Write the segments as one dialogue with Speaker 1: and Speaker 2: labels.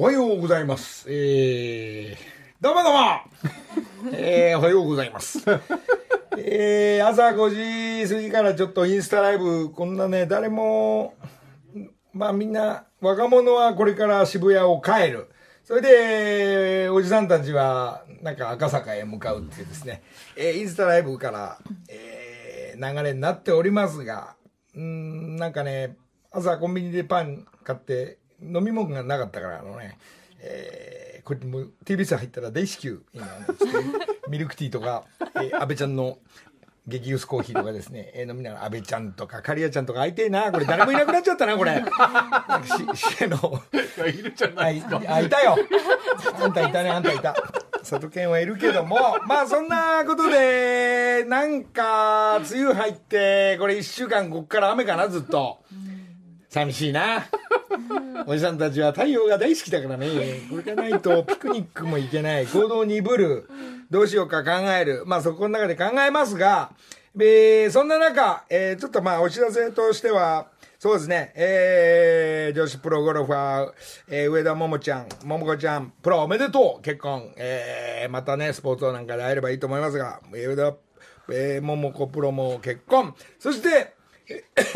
Speaker 1: おはようございます。えー、どうもどうもえー、おはようございます。えー、朝5時過ぎからちょっとインスタライブ、こんなね、誰も、まあみんな、若者はこれから渋谷を帰る。それで、おじさんたちは、なんか赤坂へ向かうっていうですね、えーインスタライブから、えー流れになっておりますが、うーん、なんかね、朝コンビニでパン買って、飲み物がなかったから、あのね、えーこれもう TBS 入ったら大至急、今、ミルクティーとか、えー、安倍ちゃんの激薄コーヒーとかですね、えー飲みながら安倍ちゃんとか、カリアちゃんとか会いてえな、これ誰もいなくなっちゃったな、これ。し、し、の、
Speaker 2: いるじゃないですか。
Speaker 1: あいたよあんたいたねあんたいた佐渡県はいるけどもまあそんなことでなんか梅雨入ってこれ1週間こっから雨かなずっと寂しいな。おじさんたちは太陽が大好きだからね。これがないとピクニックも行けない。行動鈍る。どうしようか考える。まあそこの中で考えますがえーそんな中、えーちょっとまあお知らせとしてはそうですね、えー、女子プロゴルファー、えー上田桃ちゃん、桃子ちゃん、プロおめでとう、結婚、えー、またね、スポーツなんかで会えればいいと思いますが、上田、えー、桃子プロも結婚、そして、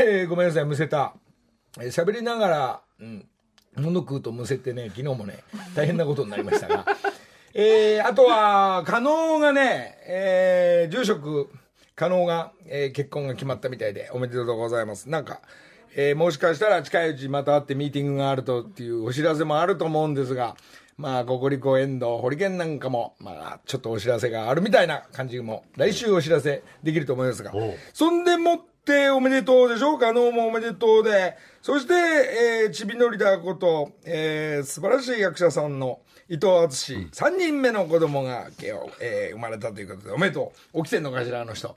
Speaker 1: えーごめんなさい、むせた、喋りながら、うん、物食うとむせてね、昨日もね、大変なことになりましたが、えー、あとは、加納がね、えー、住職、加納が、えー結婚が決まったみたいで、おめでとうございます。なんか、えーもしかしたら近いうちまた会ってミーティングがあるとっていうお知らせもあると思うんですが、まあ、ココリコ遠藤、ホリケンなんかも、まあ、ちょっとお知らせがあるみたいな感じも、来週お知らせできると思いますが。そんでもっておめでとうでしょ加納もおめでとうで、そして、えー、ちびのりだこと、えー素晴らしい役者さんの伊藤敦、3人目の子供が今日、えー生まれたということで、おめでとう。起きてんのかしら、あの人。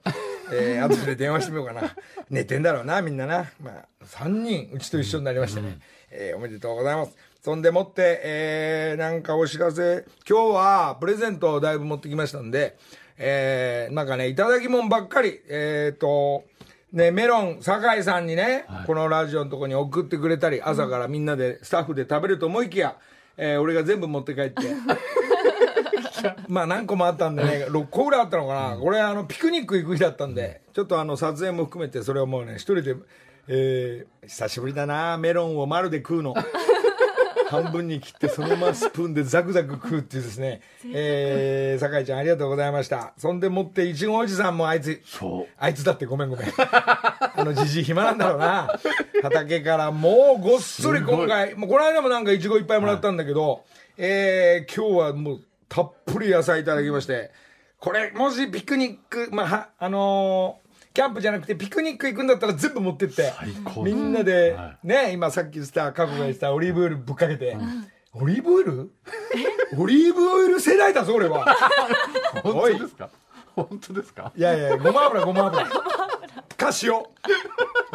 Speaker 1: えー、後で電話してみようかな。寝てんだろうな、みんなな。まあ、3人、うちと一緒になりましたね。えーおめでとうございます。そんでもって、えーなんかお知らせ、今日はプレゼントをだいぶ持ってきましたんで、えーなんかね、いただき物ばっかり、えっ、と、ね、メロン、酒井さんにね、このラジオのとこに送ってくれたり、朝からみんなで、スタッフで食べると思いきや、えー俺が全部持って帰って、まあ何個もあったんでね、6個ぐらいあったのかな。これあの、ピクニック行く日だったんで、ちょっとあの、撮影も含めて、それをもうね、一人で、えー久しぶりだなメロンを丸で食うの。半分に切ってそのままスプーンでザクザク食うっていうですね、えー、酒井ちゃんありがとうございました。そんでもって、いちごおじさんもあいつ、
Speaker 2: そう。
Speaker 1: あいつだってごめんごめん。あのじじい暇なんだろうな。畑からもうごっそり今回、もうこの間もなんかいちごいっぱいもらったんだけど、えー、今日はもうたっぷり野菜いただきまして、これもしピクニック、まあ、はあのーキャンプじゃなくてピクニック行くんだったら全部持ってって。みんなで、
Speaker 2: は
Speaker 1: ね今さっき言った過去が言ったオリーブオイルぶっかけて、オリーブオイル？オリーブオイル世代だぞ俺は。
Speaker 2: 本当ですか？本当ですか？
Speaker 1: い。やいや、ごま油、ごま油。か塩。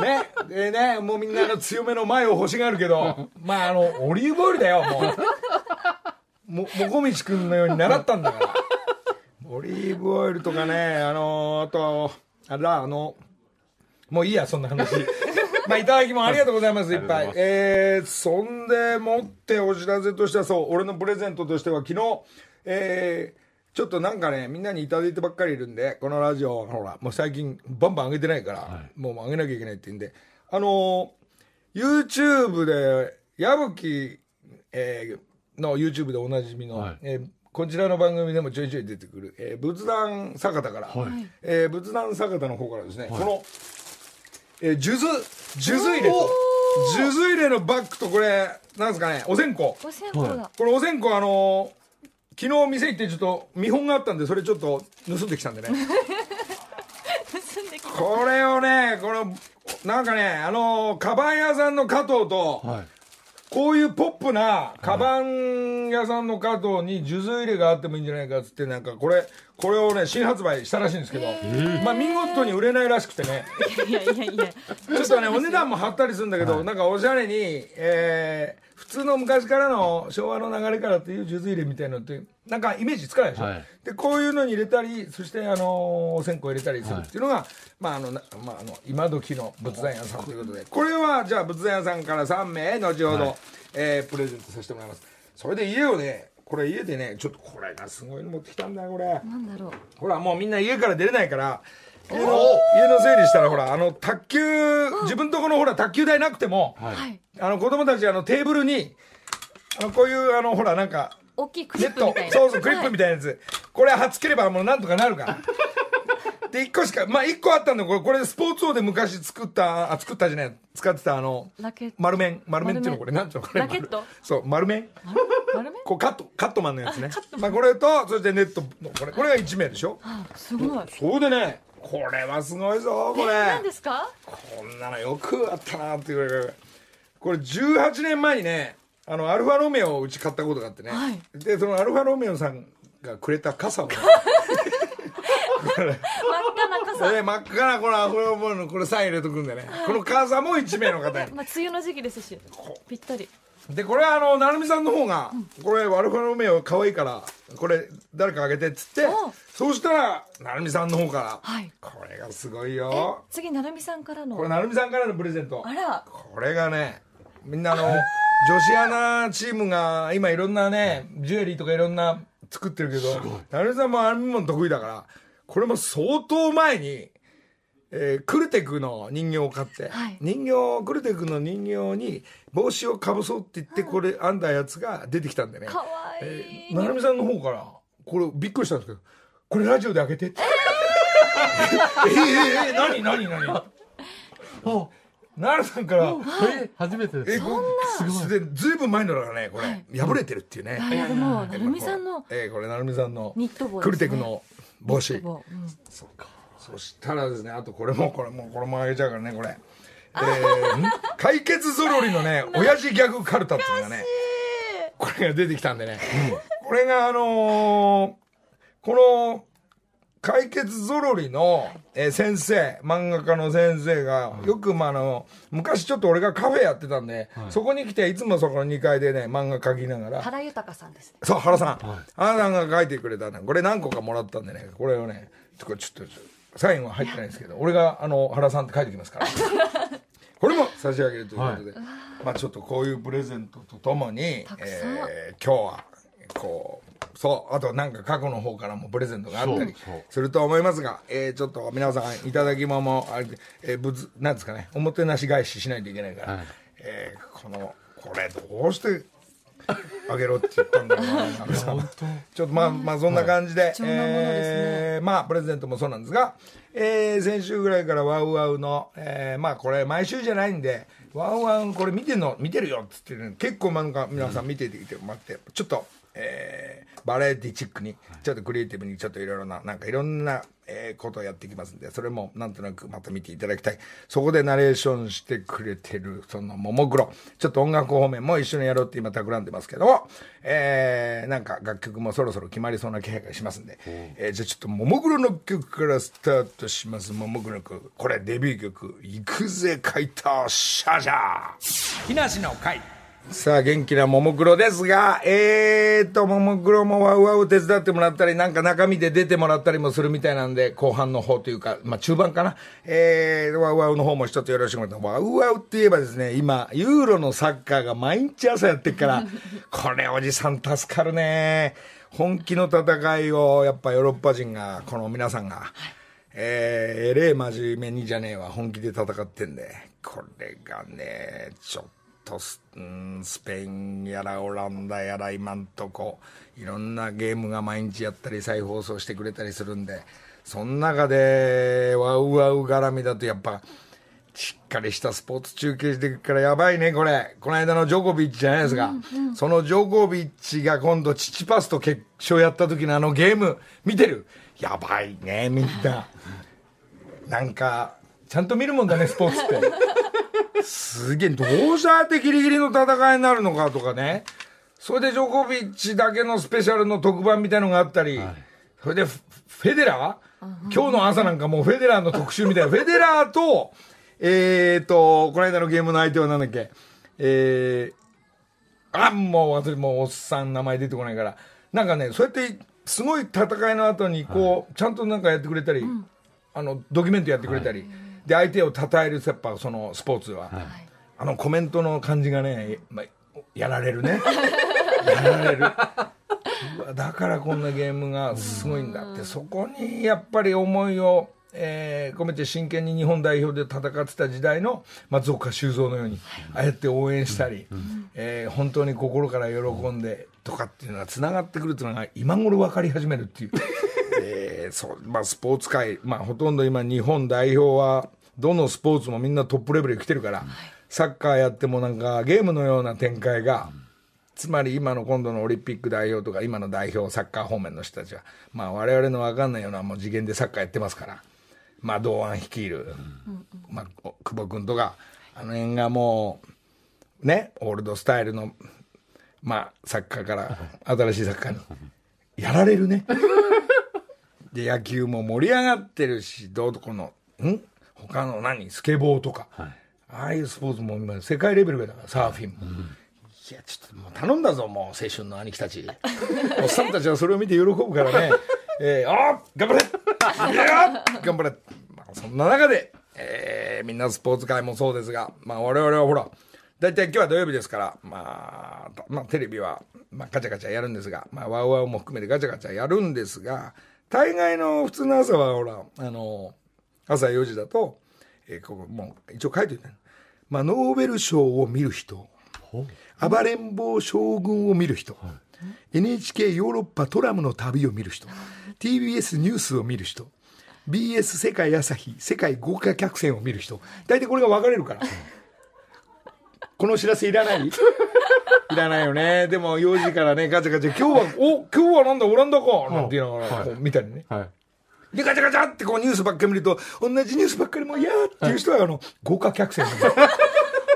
Speaker 1: ね？でね、もうみんなあの強めの前を欲しがるけど、まああの、オリーブオイルだよ、もう。も、もこみちくんのように習ったんだから。オリーブオイルとかね、あのあと、あれだ、あの、もういいや、そんな話。まあ、いただきもありがとうございます、い。っぱい。えー、そんでもってお知らせとしては、そう、俺のプレゼントとしては、昨日、えー、ちょっとなんかね、みんなにいただいてばっかりいるんで、このラジオ、ほら、もう最近、バンバン上げてないから、
Speaker 2: は
Speaker 1: もう上げなきゃいけないって言うんで、あのー、YouTube で、矢吹、えーの YouTube でおなじみの、
Speaker 2: はい。
Speaker 1: えーこちらの番組でもちょいちょい出てくる、えー仏壇坂田から、
Speaker 2: はい
Speaker 1: えー仏壇坂田の方からですね、この、えー、数珠、数珠入れと、数珠入れのバッグとこれ、なんですかね、お線香。
Speaker 3: お線香だ。
Speaker 1: これお線香あのー昨日店行ってちょっと見本があったんでそれちょっと盗んできたんでね
Speaker 3: 盗んできた。
Speaker 1: これをねこのなんかねあのーカバン屋さんの加藤と、
Speaker 2: はい。
Speaker 1: こういうポップなカバン屋さんの加藤に数珠入れがあってもいいんじゃないかっつってなんかこれこれをね新発売したらしいんですけど、まあ見事に売れないらしくてね。
Speaker 3: いやいやいや。
Speaker 1: ちょっとねお値段も張ったりするんだけど、なんかおしゃれに、えー普通の昔からの昭和の流れからっていう数珠入れみたいなのってなんかイメージつかないでしょ、
Speaker 2: はい。
Speaker 1: でこういうのに入れたりそしてあのお線香入れたりするっていうのが、まああのなまあ、あの今時の仏壇屋さんということでこれはじゃあ仏壇屋さんから3名後ほど、
Speaker 2: はい。
Speaker 1: えープレゼントさせてもらいます。それで家をねこれ家でねちょっとこれがすごいの持ってきたんだよこれ。
Speaker 3: なんだろう。
Speaker 1: ほらもうみんな家から出れないから家の家の整理したらほらあの卓球自分とこのほら卓球台なくても、
Speaker 2: はい。
Speaker 3: はい。
Speaker 1: あの子供たちあのテーブルにあのこういうあのほらなんか
Speaker 3: 大きいクリ
Speaker 1: ネッ
Speaker 3: プみたいな。
Speaker 1: そうそうクリップみ
Speaker 3: たい
Speaker 1: なやつ、これ貼っつければもうなんとかなるから。で1個しかまあ1個あったんだこれこれスポーツ王で昔作ったあ作ったじゃない。使ってたあの
Speaker 3: ラケット。
Speaker 1: 丸面。丸面っていうのこ
Speaker 3: 丸
Speaker 1: れなんていうのこれ。
Speaker 3: ラケット？
Speaker 1: 丸そう丸面。
Speaker 3: 丸め
Speaker 1: こうカットカットマンのやつね。まあこれとそしてネットのこれこれが1名でしょ。
Speaker 3: あすごい。
Speaker 1: そうでね。これはすごいぞこれ。
Speaker 3: 何ですか？
Speaker 1: こんなのよくあったなっていうこれ18年前にねあのアルファロメオをうち買ったことがあってね、
Speaker 3: はい。
Speaker 1: でそのアルファロメオさんがくれた傘を
Speaker 3: 真っ赤な傘。
Speaker 1: で真っ赤なこのアルファロメオのこれサイン入れとくんでね。この傘も1名の方に。
Speaker 3: まあ梅雨の時期ですし。ぴったり。
Speaker 1: でこれはあの成美さんの方が、これアルファロメオ可愛いからこれ誰かあげてっつって
Speaker 3: お
Speaker 1: そうしたら成美さんの方から、
Speaker 3: はい。
Speaker 1: これがすごい
Speaker 3: え
Speaker 1: よ
Speaker 3: 次成美さんからの。
Speaker 1: これ成美さんからのプレゼント。
Speaker 3: あら。
Speaker 1: これがねみんなあの 女子アナチームが今いろんなねジュエリーとかいろんな作ってるけど成美さんも編み物得意だからこれも相当前に、えークルテクの人形を買って、
Speaker 3: はい。
Speaker 1: 人形クルテクの人形に帽子をかぶそうって言ってこれ編んだやつが出てきたんでね。
Speaker 3: かわい
Speaker 1: え
Speaker 3: い
Speaker 1: ー成美さんの方からこれびっくりしたんですけどこれラジオで開けて？って えー、えー、えー、何何何？
Speaker 2: お
Speaker 1: 奈良さんから
Speaker 2: え初めてです。
Speaker 1: えこすごい。でずいぶん前のだからねこれ、破れてるっていうね、
Speaker 3: い。やでも成美さんの
Speaker 1: えーこれ成美さんの
Speaker 3: ニット帽
Speaker 1: クルテクの帽子。
Speaker 3: ニット帽。うん。
Speaker 1: そしたらですねあとこれもこれもこれもあげちゃうからねこれ。えー、解決ぞろりのね親父ギャグカルタっていうのがねこれが出てきたんでね、これがあのーこの解決ぞろりの、えー先生漫画家の先生が、よく、まあ、あの昔ちょっと俺がカフェやってたんで、そこに来ていつもそこの2階でね漫画描きながら。
Speaker 3: 原豊さんですね。
Speaker 1: そう原さん、原さんが書いてくれたねこれ何個かもらったんでね。これをねちょっとちょっとサインは入ってないんですけど俺があの原さんって書いてきますから。これも差し上げるということで、まあちょっとこういうプレゼントとともにえー今日はこうそうあとなんか過去の方からもプレゼントがあったりすると思いますが、えーちょっと皆さんいただき物もあれで、えー、ぶなんですかねおもてなし返ししないといけないから、
Speaker 2: はい。
Speaker 1: えーこのこれどうしてあげろって言ったんだなちょっとまあまあそんな感じで、
Speaker 3: 貴重なものですね。
Speaker 1: えーまあプレゼントもそうなんですが、えー先週ぐらいからワウワウの、えーまあこれ毎週じゃないんでワウワウこれ見てんの見てるよっつって、ね、結構なんか皆さん見ててきてもらってちょっと、えーバラエティチックにちょっとクリエイティブにちょっといろいろななんかいろんな、えーことをやっていきますんでそれもなんとなくまた見ていただきたい。そこでナレーションしてくれてるそのももクロ。ちょっと音楽方面も一緒にやろうって今企んでますけども、えーなんか楽曲もそろそろ決まりそうな気配がしますんで、えーじゃあちょっとももクロの曲からスタートします。ももクロの曲。これデビュー曲「行くぜカイタシャジャー」木梨の会さあ元気なももクロですがえーとももクロもワウワウ手伝ってもらったりなんか中身で出てもらったりもするみたいなんで後半の方というかまあ中盤かな。えー、ワウワウの方も一つよろしくお願いしますワウワウって言えばですね今ユーロのサッカーが毎日朝やってっから これおじさん助かるね。本気の戦いをやっぱヨーロッパ人がこの皆さんが、えー、えれえ真面目にじゃねえわ本気で戦ってんで。これがねちょっとス,、うん、スペインやらオランダやら今んとこいろんなゲームが毎日やったり再放送してくれたりするんでその中でワウワウ絡みだとやっぱしっかりしたスポーツ中継してるからやばいねこれ。この間のジョコビッチじゃないですか、そのジョコビッチが今度チチパスと決勝やった時のあのゲーム見てる。やばいねみんな。なんかちゃんと見るもんだねスポーツってすげえどうしたってギリギリの戦いになるのかとかね。それでジョコビッチだけのスペシャルの特番みたいのがあったり、それでフフェデラー？今日の朝なんかもうフェデラーの特集みたい。なフェデラーとえーとこの間のゲームの相手はなんだっけ？えー、あもう私もうおっさん名前出てこないから。なんかねそうやってすごい戦いの後にこう、ちゃんとなんかやってくれたり、あのドキュメントやってくれたり、で相手を称えるやっぱそのスポーツは、あのコメントの感じがね、まあ、やられるね。やられる。だからこんなゲームがすごいんだって。そこにやっぱり思いを、えー込めて真剣に日本代表で戦ってた時代の松岡修造のようにああやって応援したり、えー本当に心から喜んでとかっていうのがつながってくるっていうのが今頃分かり始めるっていう。えーそうまあ、スポーツ界、まあ、ほとんど今、日本代表は、どのスポーツもみんなトップレベルで来てるから、サッカーやってもなんかゲームのような展開が、つまり今の今度のオリンピック代表とか、今の代表、サッカー方面の人たちは、まあ、我々の分かんないようなもう次元でサッカーやってますから、まあ、堂安率いる、まあ、お久保君とか、あの辺がもう、ね、オールドスタイルの、まあ、サッカーから新しいサッカーに、やられるね。で、野球も盛り上がってるし、どうとこの、ん？他の何？スケボーとか、ああいうスポーツも今世界レベルだから、サーフィンも。いや、ちょっともう頼んだぞ、もう青春の兄貴たち。おっさんたちはそれを見て喜ぶからね、えー、ああ頑張れ！いや頑張れ、まあ、そんな中で、えーみんなスポーツ界もそうですが、まあ我々はほら、大体今日は土曜日ですから、まあ、たまあ、テレビは、まあ、ガチャガチャやるんですが、まあ、ワウワウも含めてガチャガチャやるんですが、大概の普通の朝は、ほら、あの、朝4時だと、えーここ、もう、一応書いておいて、まあ、ノーベル賞を見る人、暴れん坊将軍を見る人、NHK ヨーロッパトラムの旅を見る人、TBS ニュースを見る人、BS 世界朝日、世界豪華客船を見る人、大体これが分かれるから。このお知らせいらない？いらないよね。でも4時からね、ガチャガチャ、今日は、お、今日はなんだ、オランダか。なんて言いながら、
Speaker 2: はい。
Speaker 1: こう見たりね。
Speaker 2: はい。
Speaker 1: で、ガチャガチャってこうニュースばっかり見ると、同じニュースばっかりもう嫌っていう人は、あの、豪華客船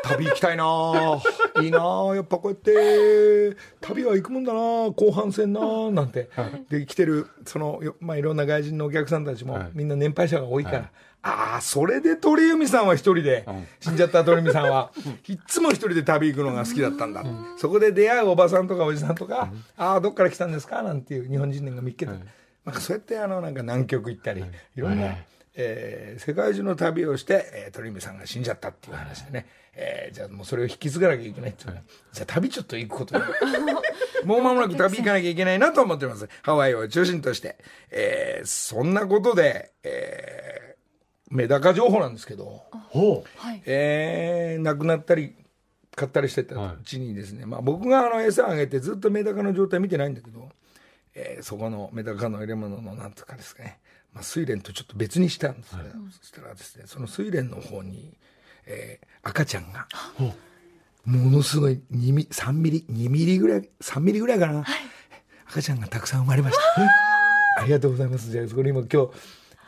Speaker 1: 旅行きたいなぁいいなぁやっぱこうやって、旅は行くもんだなぁ後半戦なぁなんて。で、来てる、その、よまあ、いろんな外人のお客さんたちも、
Speaker 2: はい。
Speaker 1: みんな年配者が多いから、ああ、それで鳥海さんは一人で、死んじゃった鳥海さんは、いっつも一人で旅行くのが好きだったんだ。そこで出会うおばさんとかおじさんとか、ああ、どっから来たんですか？なんていう日本人が見っけた。
Speaker 2: はい。
Speaker 1: なんかそうやってあのなんか南極行ったり、い、ろんな、
Speaker 2: はい。
Speaker 1: えー世界中の旅をして、えー鳥海さんが死んじゃったっていう話でね、えーじゃあもうそれを引き継がなきゃいけないっていうじゃあ旅ちょっと行くこと。に もう間もなく旅行かなきゃいけないなと思ってます。ハワイを中心として。えーそんなことで、えーメダカ情報なんですけど、
Speaker 2: ほ
Speaker 3: はい。
Speaker 1: えー亡くなったり買ったりしてたうちにですね、まあ、僕があの餌あげてずっとメダカの状態見てないんだけど、えーそこのメダカの入れ物のなんとかですかね、まあ、睡蓮とちょっと別にしたんです。けど、そしたらですねその睡蓮の方に、えー赤ちゃんがものすごい2ミ3ミリ2ミリぐらい3ミリぐらいかな、赤ちゃんがたくさん生まれました。ありがとうございます。じゃあそこに今今日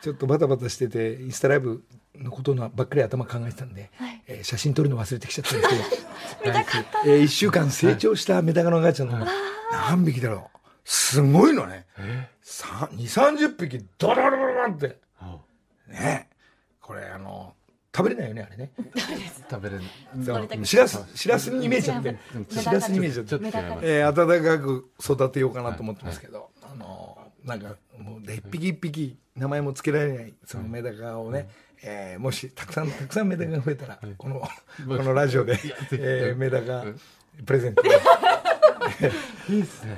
Speaker 1: ちょっとバタバタしててインスタライブのことのばっかり頭考えてたんで、
Speaker 3: はい。
Speaker 1: えー写真撮るの忘れてきちゃったんですけど。
Speaker 3: 見たかった
Speaker 1: えー、1週間成長したメダカの赤ちゃんの何匹だろう。すごいのね。2 3 0匹ドロドロドロって。ね。これあの食べれないよねあれね。
Speaker 2: う食べれる。
Speaker 3: 取りたく
Speaker 1: しらすしらすに見えちゃって。しらすに見えちゃって。えー、温かく育てようかなと思ってますけど、あのなんかもう一匹一匹名前も付けられないそのメダカをね、えーもしたくさんたくさんメダカが増えたら、このこのラジオで、えーメダカプレゼント。
Speaker 2: いいですね。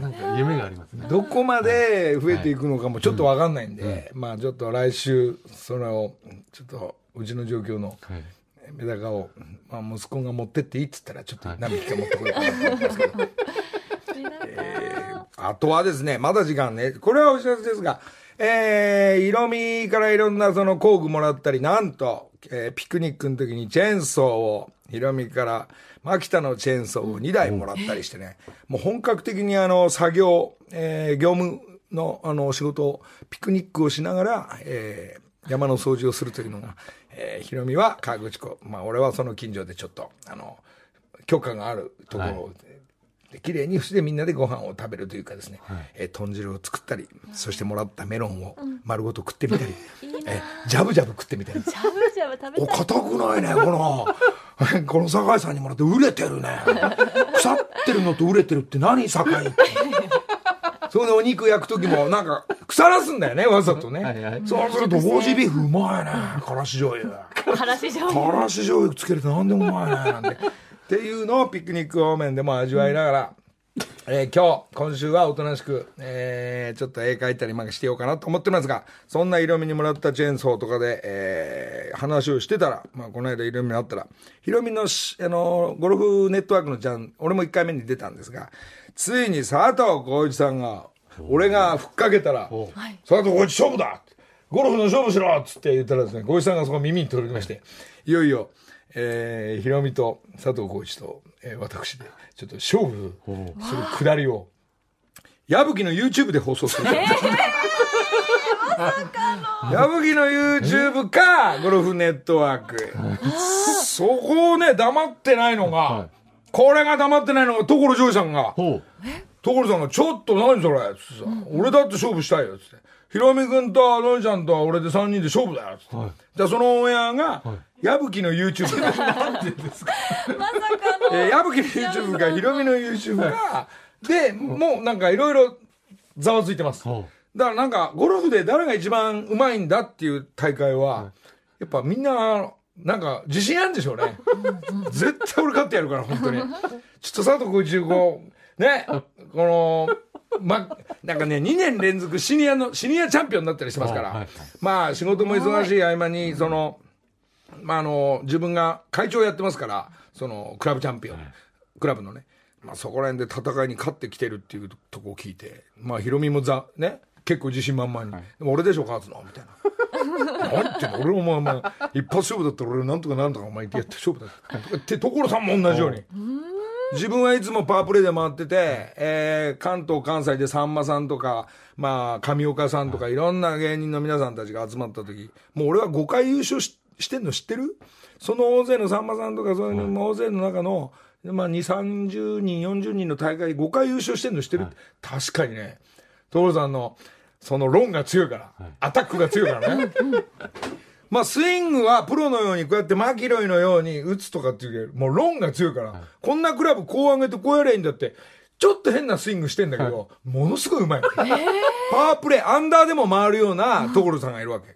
Speaker 2: なんか夢がありますね。
Speaker 1: どこまで増えていくのかもちょっと分かんないんで、まあちょっと来週それをちょっとうちの状況の
Speaker 2: はい。
Speaker 1: メダカを、まあ、息子が持ってっていいっつったらちょっと何匹か持ってこようかなと思ってますけど。
Speaker 3: 見たか。った
Speaker 1: あとはですね、まだ時間ね、これはお知らせですが、えー、色味からいろんなその工具もらったり、なんと、えーピクニックの時にチェーンソーを、色味から、牧田のチェーンソーを2台もらったりしてね、もう本格的にあの、作業、えー業務のあの、仕事を、ピクニックをしながら、えー山の掃除をするというのが、えー、ヒロミは河口湖、まあ俺はその近所でちょっと、あの、許可があるところで、で綺麗にしてみんなでご飯を食べるというかですね、えー豚汁を作ったり、そしてもらったメロンを丸ごと食ってみたり、えージャブジャブ食ってみたり。
Speaker 3: ジャブジャブ食べ
Speaker 1: お、
Speaker 3: たい
Speaker 1: 硬くないね、この、この酒井さんにもらって売れてるね。腐ってるのと売れてるって何酒井って。それでお肉焼く時もなんか腐らすんだよね、わざとね。
Speaker 2: はいはい
Speaker 1: そうすると、ゴージビーフうまいね。からし醤油。
Speaker 3: 話し上
Speaker 1: からし醤油つけると何でもうまいねなんてっていうのをピクニック方面でも味わいながら、えー今日、今週はおとなしく、えーちょっと絵描いたりなんかしてようかなと思ってますが、そんな色味にもらったチェーンソーとかで、えー話をしてたら、まあ、この間色味にあったら、ヒロミのし、あの、ゴルフネットワークのちゃん、俺も1回目に出たんですが、ついに佐藤浩市さんが、俺がふっかけたら、佐藤浩市勝負だ!ゴルフの勝負しろ!っつって言ったらですね、浩市さんがそこ耳に取りまして、いよいよ、えー、ヒロミと佐藤浩市と、えー私で、ちょっと勝負するくだりを、矢吹の YouTube で放送する。矢吹の YouTube か、ゴルフネットワーク。そこをね、黙ってないのが、これが黙ってないのが、所ジョージさんが。所さんが、ちょっと何それつってさ、俺だって勝負したいよ、つって。ヒロミ君とのりちゃんと俺で3人で勝負だよ、つって。じゃあそのオンエアが、矢吹の YouTube で。
Speaker 3: まさかの。
Speaker 1: えー、矢吹の YouTube か、ヒロミの YouTube か、で、もうなんかいろいろざわついてます。
Speaker 2: ほ
Speaker 1: だからなんか、ゴルフで誰が一番うまいんだっていう大会は、やっぱみんな、なんか自信あるんでしょうね。絶対俺勝ってやるから、本当に。ちょっと佐藤浩一こう、ね、この、ま、なんかね、2年連続シニアの、シニアチャンピオンになったりしてますから、
Speaker 2: はいはい。
Speaker 1: まあ仕事も忙しい合間に、その、まあ、あの、自分が会長やってますから、その、クラブチャンピオン、クラブのね、まあ、そこら辺で戦いに勝ってきてるっていうとこを聞いて、まあ、ヒロミもざ、ね、結構自信満々に、でも俺でしょ、勝つの？みたいな。何言ってんの？俺もお前、一発勝負だったら俺なんとかなんとかお前言ってやって勝負だって。って、所さんも同じように。自分はいつもパワープレイで回ってて、えー関東、関西でさんまさんとか、まあ、上岡さんとか、い。ろんな芸人の皆さんたちが集まった時、もう俺は5回優勝ししてんの知ってる？その大勢のさんまさんとか、そういうの大勢の中の、まあ、2、30人、40人の大会5回優勝してんの知ってる、確かにね、所さんの、その論が強いから、アタックが強いからね。まあ、スイングはプロのようにこうやってマキロイのように打つとかっていうよりもう論が強いから、こんなクラブこう上げてこうやればいいんだって、ちょっと変なスイングしてんだけど、ものすごいうまい。パワープレイ、アンダーでも回るような所さんがいるわけ。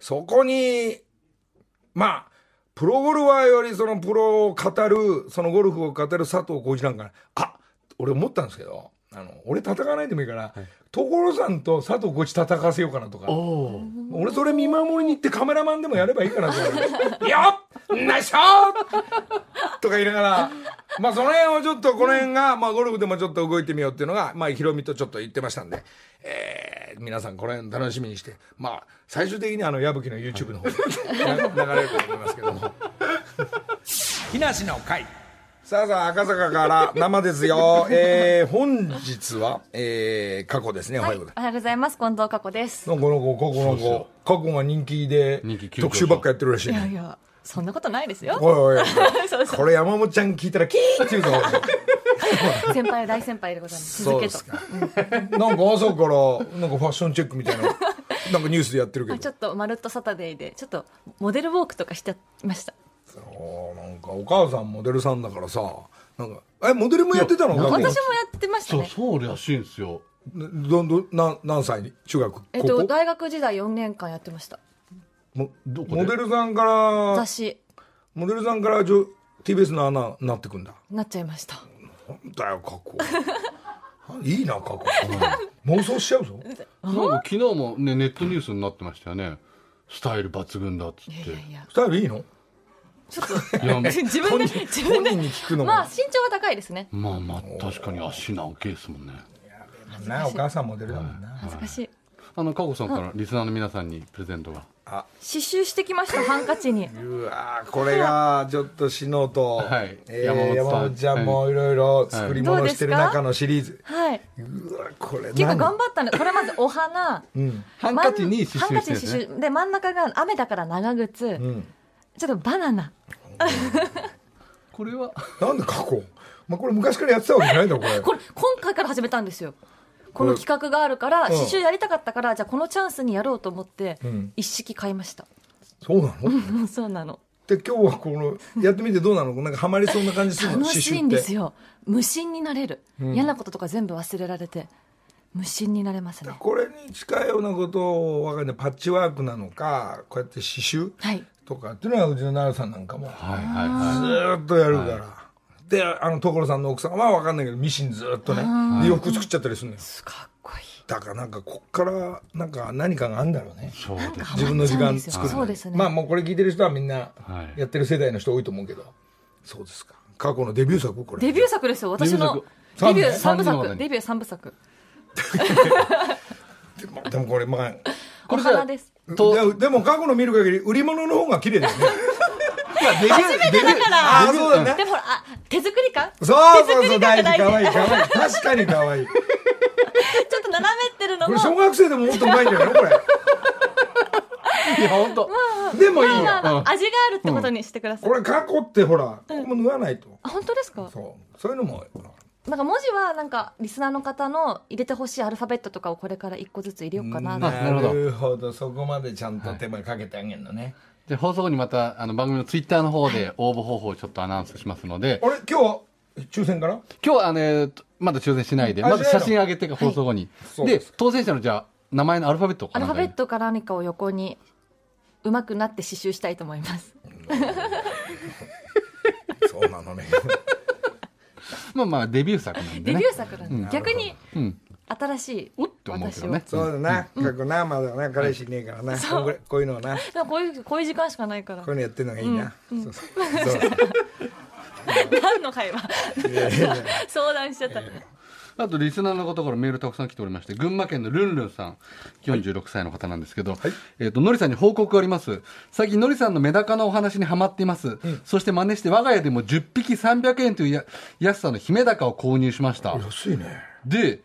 Speaker 1: そこに、まあ、プロゴルファーよりそのプロを語る、そのゴルフを語る佐藤浩市なんか、あ、俺思ったんですけど、あの、俺戦わないでもいいから、所さんと佐藤浩市戦わせようかなとか。俺それ見守りに行ってカメラマンでもやればいいかなと思って。よっナイスショットとか言いながら、まあその辺をちょっとこの辺が、まあゴルフでもちょっと動いてみようっていうのが、まあヒロミとちょっと言ってましたんで、えー、皆さんこの辺楽しみにして、まあ最終的にあの矢吹の YouTube の方でな流れると思いますけども。木梨の会。さあさあ、赤坂から生ですよ。えー、本日は、えー、過去ですね。おはようございます。
Speaker 3: おはようございます。近藤佳子です。
Speaker 1: なんかなんか過去なんか過去が人気で特集ばっかやってるらしいね
Speaker 3: いやいや、そんなことないですよ。
Speaker 1: おいおい
Speaker 3: そうそ
Speaker 1: これ山本ちゃん聞いたらキーって言うぞ
Speaker 3: う。先輩、大先輩でございます。続けと
Speaker 1: そうです。かなんか朝からなんかファッションチェックみたいな なんかニュースでやってるけど
Speaker 3: あちょっと、まるっとサタデーで、ちょっと、モデルウォークとかしてました。
Speaker 1: なんかお母さんモデルさんだからさなんかえモデルもやってたの？
Speaker 3: 私もやってました
Speaker 2: そう、
Speaker 3: ね。
Speaker 2: そうらしいんですよ。
Speaker 1: どどな何歳に？中学高校、
Speaker 3: えっと、大学時代4年間やってました。
Speaker 1: も
Speaker 2: どこで？
Speaker 1: モデルさんから
Speaker 3: 雑誌、
Speaker 1: モデルさんからじょ TBS の穴になってくんだ
Speaker 3: なっちゃいました。
Speaker 1: なんだよ過去 いいな過去妄想しちゃうぞ
Speaker 2: なんか昨日もね、ネットニュースになってましたよね。スタイル抜群だっつって。
Speaker 3: いやいや。
Speaker 1: スタイルいいの？
Speaker 3: ちょっと、自分で、自分で。
Speaker 1: 本人に聞くのも
Speaker 3: まあ、身長は高いですね。
Speaker 2: まあまあ、確かに足長けですもんね。
Speaker 1: なお母さんモデルだもんな
Speaker 3: 恥ずかしい。
Speaker 2: あの、かこさんからリスナーの皆さんにプレゼントが。
Speaker 1: あ
Speaker 3: 刺繍してきました、ハンカチに。
Speaker 1: うわーこれがちょっとしのと、
Speaker 2: はい
Speaker 1: えー
Speaker 2: 山本
Speaker 1: ちゃんもいろいろ作り物してる中のシリーズ、
Speaker 3: はい。
Speaker 1: うわこれ
Speaker 3: 結構
Speaker 1: 何
Speaker 3: 頑張ったんで、これまずお花。
Speaker 1: うん
Speaker 2: ハンカチに刺
Speaker 3: ハンカチに
Speaker 2: 繍してるんですね。
Speaker 3: 刺繍で真ん中が雨だから長靴、
Speaker 1: うん
Speaker 3: ちょっとバナナ。
Speaker 2: これは、
Speaker 1: なんで過去、まあ、これ昔からやってたわけじゃないんだこれ。
Speaker 3: これ今回から始めたんですよ。この企画があるから刺繍やりたかったからじゃあこのチャンスにやろうと思って
Speaker 1: うん。
Speaker 3: 一式買いました、
Speaker 1: そうなの？
Speaker 3: うんそうなの。
Speaker 1: で今日はこのやってみてどうなの？なんかハマりそうな感じするの？
Speaker 3: 楽しいんです
Speaker 1: よ。
Speaker 3: よ無心になれる、
Speaker 1: うん。
Speaker 3: 嫌なこととか全部忘れられて無心になれますね。
Speaker 1: これに近いようなことを分かんないパッチワークなのかこうやって刺繍？
Speaker 3: はい
Speaker 1: とかっていうのはうちの奈良さんなんかも。
Speaker 2: はいはいは
Speaker 1: ずーっとやるから、であの所さんの奥さんは分かんないけどミシンずっとねで洋服作っちゃったりするのよ。
Speaker 3: かっこいい。
Speaker 1: だからなんかこっからなんか何かがあるんだろうね。
Speaker 2: そうです
Speaker 1: 自分の時間作る
Speaker 3: そうですね。
Speaker 1: まあもうこれ聞いてる人はみんな
Speaker 2: はい。
Speaker 1: やってる世代の人多いと思うけど。そうですか。過去のデビュー作？これ。
Speaker 3: デビュー作ですよ。私の
Speaker 1: デビュー
Speaker 3: デビュー三部
Speaker 2: 三部作。
Speaker 3: 作デビュー三部作。
Speaker 1: でもでもこれまあ
Speaker 3: お花です
Speaker 2: と。
Speaker 1: ででも過去の見る限り売り物の方が綺麗だよね。
Speaker 3: 初めてだから。
Speaker 1: ああそうだね。
Speaker 3: でもほらあ手作り感？
Speaker 1: そうそうそう大事可愛い可愛い。確かに可愛い。
Speaker 3: ちょっと斜めってるのも。
Speaker 1: これ小学生でももっとうまいんじゃない？のこれ。
Speaker 2: いや本当
Speaker 1: でもいいよ。
Speaker 3: まあまあ味があるってことにしてください。
Speaker 1: これ過去ってほらここも縫わないと。
Speaker 3: あ本当ですか？
Speaker 1: そう。そういうのも
Speaker 3: なんか文字はなんかリスナーの方の入れてほしいアルファベットとかをこれから一個ずつ入れようかなと
Speaker 1: な
Speaker 2: なるほど。
Speaker 1: るほど。そこまでちゃんと手間かけてあげるのね。
Speaker 2: で放送後にまたあの番組のツイッターの方で応募方法をちょっとアナウンスしますので。
Speaker 1: あれ今日抽選かな
Speaker 2: 今日はねまだ抽選しないで。
Speaker 1: あ
Speaker 2: まず写真上げて放送後に、
Speaker 1: そうで
Speaker 2: 当選者のじゃあ名前のアルファベットか
Speaker 3: アルファベットか何かを横にうまくなって刺繍したいと思います。
Speaker 1: そうなのね
Speaker 2: まあまあデビュー作なんでね。
Speaker 3: デビュー作なんで、逆に
Speaker 2: うん。
Speaker 3: 新しい
Speaker 2: おって思うけどね。
Speaker 1: そうだな。過去なまだな彼氏いねえからな。こんこういうのはな。
Speaker 3: こういうこういう時間しかないから。
Speaker 1: こういうのやってるのがいいな。そうそう。そう。
Speaker 3: 何の会話？相談しちゃった、
Speaker 2: あとリスナーの方からメールたくさん来ておりまして群馬県のルンルンさん46歳の方なんですけど、えっ、とのりさんに報告があります。最近のりさんのメダカのお話にハマっています、そして真似して我が家でも10匹300円というや安さのヒメダカを購入しました。
Speaker 1: 安いね。
Speaker 2: で、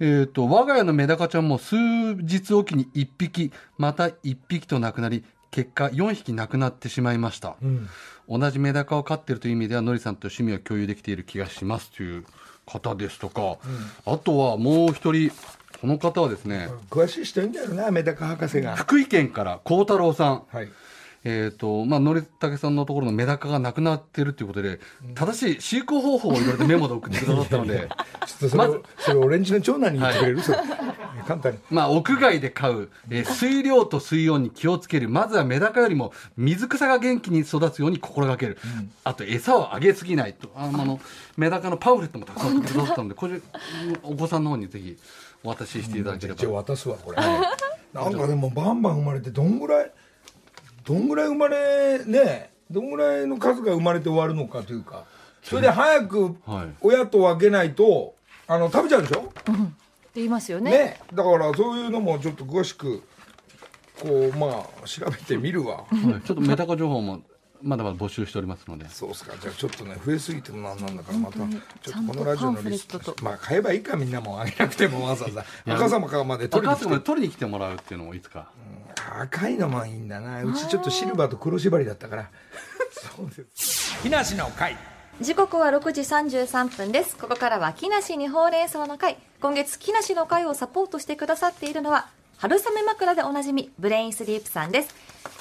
Speaker 2: えっ、と、我が家のメダカちゃんも数日おきに1匹、また1匹と亡くなり、結果4匹亡くなってしまいました。同じメダカを飼っているという意味では、のりさんと趣味を共有できている気がしますという方ですとか、あとはもう一人、この方はですね、
Speaker 1: 詳しい人いるんだよなメダカ博士が。
Speaker 2: 福井県から孝太郎さん。
Speaker 1: はい
Speaker 2: えっ、と、まあ、のりたけさんのところのメダカがなくなってるということで、正しい飼育方法をいろいろとメモで送ってくださったので、
Speaker 1: ちょっとそれ,、
Speaker 2: まず
Speaker 1: それ俺んちの長男に言ってくれる、それ簡単に。
Speaker 2: まあ、屋外で飼う、えー水量と水温に気をつける。まずはメダカよりも水草が元気に育つように心がける。あと、餌をあげすぎないと。あの、あのメダカのパウフレットもたくさん送ってくださったので、これ、お子さんの方にぜひお渡ししていただければ。
Speaker 1: 一応渡すわこれ、なんかでもバンバン生まれてどんぐらいどんぐらい生まれねどんぐらいの数が生まれて終わるのかというかそれで早く
Speaker 2: はい。
Speaker 1: 親と分けないとあの食べちゃうでしょ？
Speaker 3: って言いますよね。
Speaker 1: ね。だからそういうのもちょっと詳しくこうまあ調べてみるわ。
Speaker 2: はい。ちょっとメダカ情報もまだまだ募集しておりますので。
Speaker 1: そうっすか。じゃあちょっとね増えすぎてもなんなんだからまたちょっとこのラジオのリス
Speaker 3: トと。
Speaker 1: まあ買えばいいかみんなもあげなくてもわざわざ。赤様からまで取りに来て。
Speaker 2: 取りに来てもらうっていうのもいつか。
Speaker 1: 赤いのもいいんだな。うちちょっとシルバーと黒縛りだったから。そうです。木梨の会。
Speaker 3: 時刻は6時33分です。ここからは木梨にほうれん草の会。今月木梨の会をサポートしてくださっているのは春雨枕でおなじみブレインスリープさんです。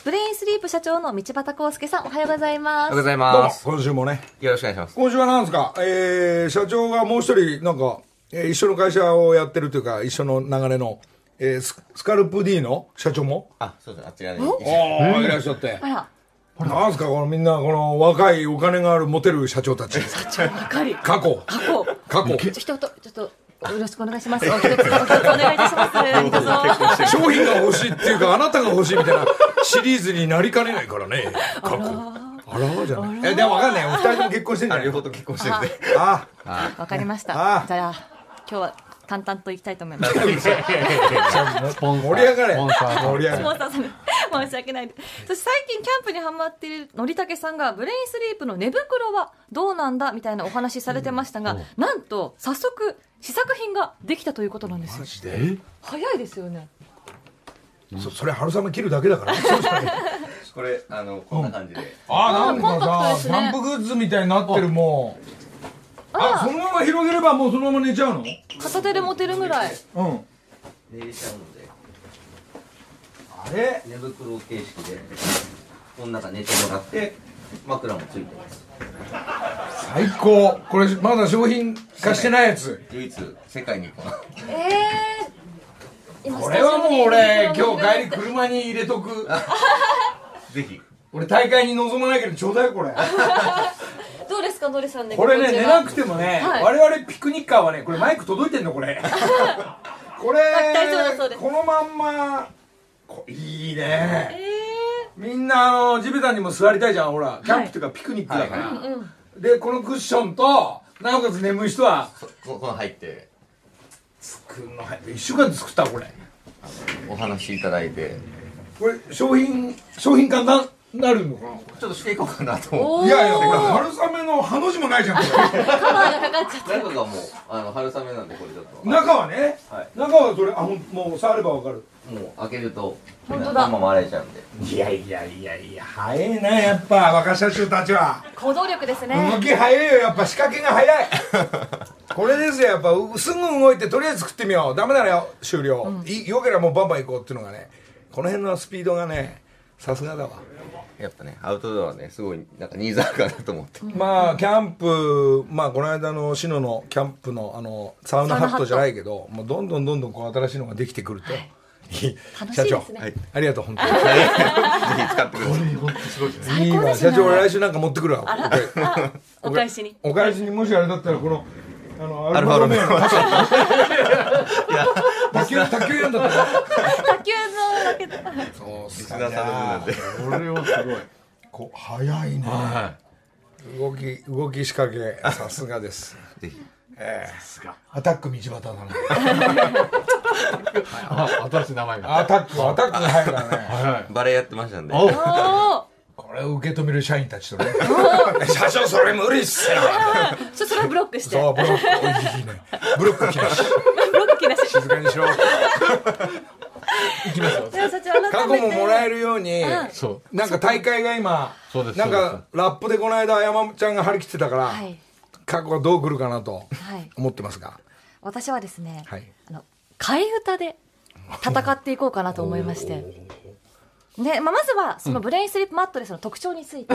Speaker 3: ブレインスリープ社長の道端康介さんおはようございま
Speaker 4: おはようご
Speaker 3: す
Speaker 4: ざい
Speaker 1: どうも
Speaker 4: ます。
Speaker 1: 今週もね。
Speaker 4: よろしくお願いします。
Speaker 1: 今週は何ですか？えー、社長がもう一人なんか、えー一緒の会社をやってるというか一緒の流れの、えーススカルプ D の社長も？
Speaker 4: あ、そうです。あちらに。
Speaker 1: ああいらっしゃって。
Speaker 3: あら。
Speaker 1: なんですか？このみんなこの若いお金があるモテる社長たち。
Speaker 3: ばかり。
Speaker 1: 過去。
Speaker 3: 過去。
Speaker 1: 過去。
Speaker 3: ちょっとちょっとよろしくお願いします。お一つお一つお願いいたします。どうぞ。
Speaker 1: 商品が欲しいっていうかあなたが欲しいみたいなシリーズになりかねないからね。過去。あらじゃない。えでも分かんないお二人とも結婚してんじゃ
Speaker 4: あ、
Speaker 1: ない？
Speaker 4: 両方と結婚してるんで。
Speaker 1: あ
Speaker 3: わかりました。
Speaker 1: あ。
Speaker 3: じゃあ今日は淡々といきたいと思います。
Speaker 1: 盛り上がれ。盛り上がれ
Speaker 3: 申し訳ない。ですそして最近キャンプにハマっているのりたけさんがブレインスリープの寝袋はどうなんだみたいなお話されてましたが、なんと早速試作品ができたということなんですよ。
Speaker 2: え
Speaker 3: 早いですよね。
Speaker 1: そそれ春雨切るだけだから。そうじゃない
Speaker 4: これ、あの、こんな感じで。
Speaker 1: あなん
Speaker 3: コンパクト
Speaker 1: かさキャンプグッズみたいになってるもう。あそのまま広げればもうそのまま寝ちゃうの？
Speaker 3: 片手で持てるぐらい。
Speaker 1: うん。
Speaker 4: 入れちゃうの。で、
Speaker 1: あれ？
Speaker 4: 寝袋形式で、この中寝てもらって、枕もついてます。
Speaker 1: 最高。これまだ商品化してないやつ。
Speaker 4: 唯一、世界にこの、
Speaker 3: ええー、
Speaker 1: これはもう俺今日帰り車に入れとく。
Speaker 4: ぜひ。
Speaker 1: 俺大会に臨まないけどちょうだいこれ。
Speaker 3: ど どうですかのりさんね
Speaker 1: これね寝なくてもね、
Speaker 3: はい。
Speaker 1: 我々ピクニッカーはねこれマイク届いてんのこれ。これこのまんまこいいね。
Speaker 3: え
Speaker 1: みんなあの地べたにも座りたいじゃんほら。キャンプっていうかピクニックだから、
Speaker 3: ーうん
Speaker 1: でこのクッションとなおかつ眠い人は。
Speaker 4: そここの入って。
Speaker 1: 作るの1週間で作ったこれ。
Speaker 4: お話しいただいて。
Speaker 1: これ商品商品化ななるのか
Speaker 4: ちょっとしていこうかなと。思
Speaker 3: おー。
Speaker 1: ないやいや春雨のハの字もないじゃんこ
Speaker 3: カバーがかかっちゃっ
Speaker 4: って中がもうあの春雨なんでこれちょっと。
Speaker 1: れ中はね、
Speaker 4: はい。
Speaker 1: 中はそれあもう触ればわかる
Speaker 4: もう開けると
Speaker 3: 本当だ。
Speaker 4: まま割れちゃうんで。
Speaker 1: いやいやいやいや早いなやっぱ若社長たちは。
Speaker 3: た行動力です
Speaker 1: 動
Speaker 3: ね
Speaker 1: き早いよやっぱ仕掛けが早い。これですよやっぱうすぐ動いてとりあえず作ってみよう。ダメならよ終了、いよければもうバンバン行こうっていうのがねこの辺のスピードがねさすがだわ。
Speaker 4: やっぱねアウトドアはねすごいなんかニーズあるかなと思って。
Speaker 1: まあキャンプまあこの間の篠のキャンプのあのサウナハットじゃないけどもうどんどんどんどんこう新しいのができてくると、いい社長、
Speaker 4: はい。
Speaker 1: ありがとう本当に。
Speaker 4: ぜひ使ってください。
Speaker 1: いいわ社長俺来週なんか持ってくるわ
Speaker 3: お返しに。
Speaker 1: お返しにもしあれだったらこのあの
Speaker 4: アルファロメオ
Speaker 1: アルファ卓球卓球やんだったら
Speaker 3: 卓球のラケット
Speaker 1: そうっす
Speaker 4: リスナーさんの分なんで
Speaker 2: これはすごい。
Speaker 1: こう早いね、動き動き仕掛けさすがです。
Speaker 4: ぜひ
Speaker 1: ええ。アタック道端だね
Speaker 2: あ新しい名前が。
Speaker 1: アタックアタックが入るからね。
Speaker 2: は
Speaker 4: バレエやってましたんで。
Speaker 2: お
Speaker 3: おー
Speaker 1: これを受け止める社員たちとね。社長それ無理っすよ。
Speaker 3: ちょそれをブロックして。
Speaker 1: そうブロックおいいいね。ブロック切らし。
Speaker 3: ブロック切らし。
Speaker 1: 静かにしろ。
Speaker 3: では社長改めて。
Speaker 1: 過去ももらえるように、なんか大会が今
Speaker 2: そうです。
Speaker 1: なんかラップでこの間山ちゃんが張り切ってたから、
Speaker 3: はい
Speaker 1: 過去はどう来るかなと
Speaker 3: はい。
Speaker 1: 思ってますが。
Speaker 3: 私はですね、
Speaker 1: はい。
Speaker 3: あの替え歌で戦っていこうかなと思いまして。でまあ、まずはそのブレインスリープマットレスの特徴について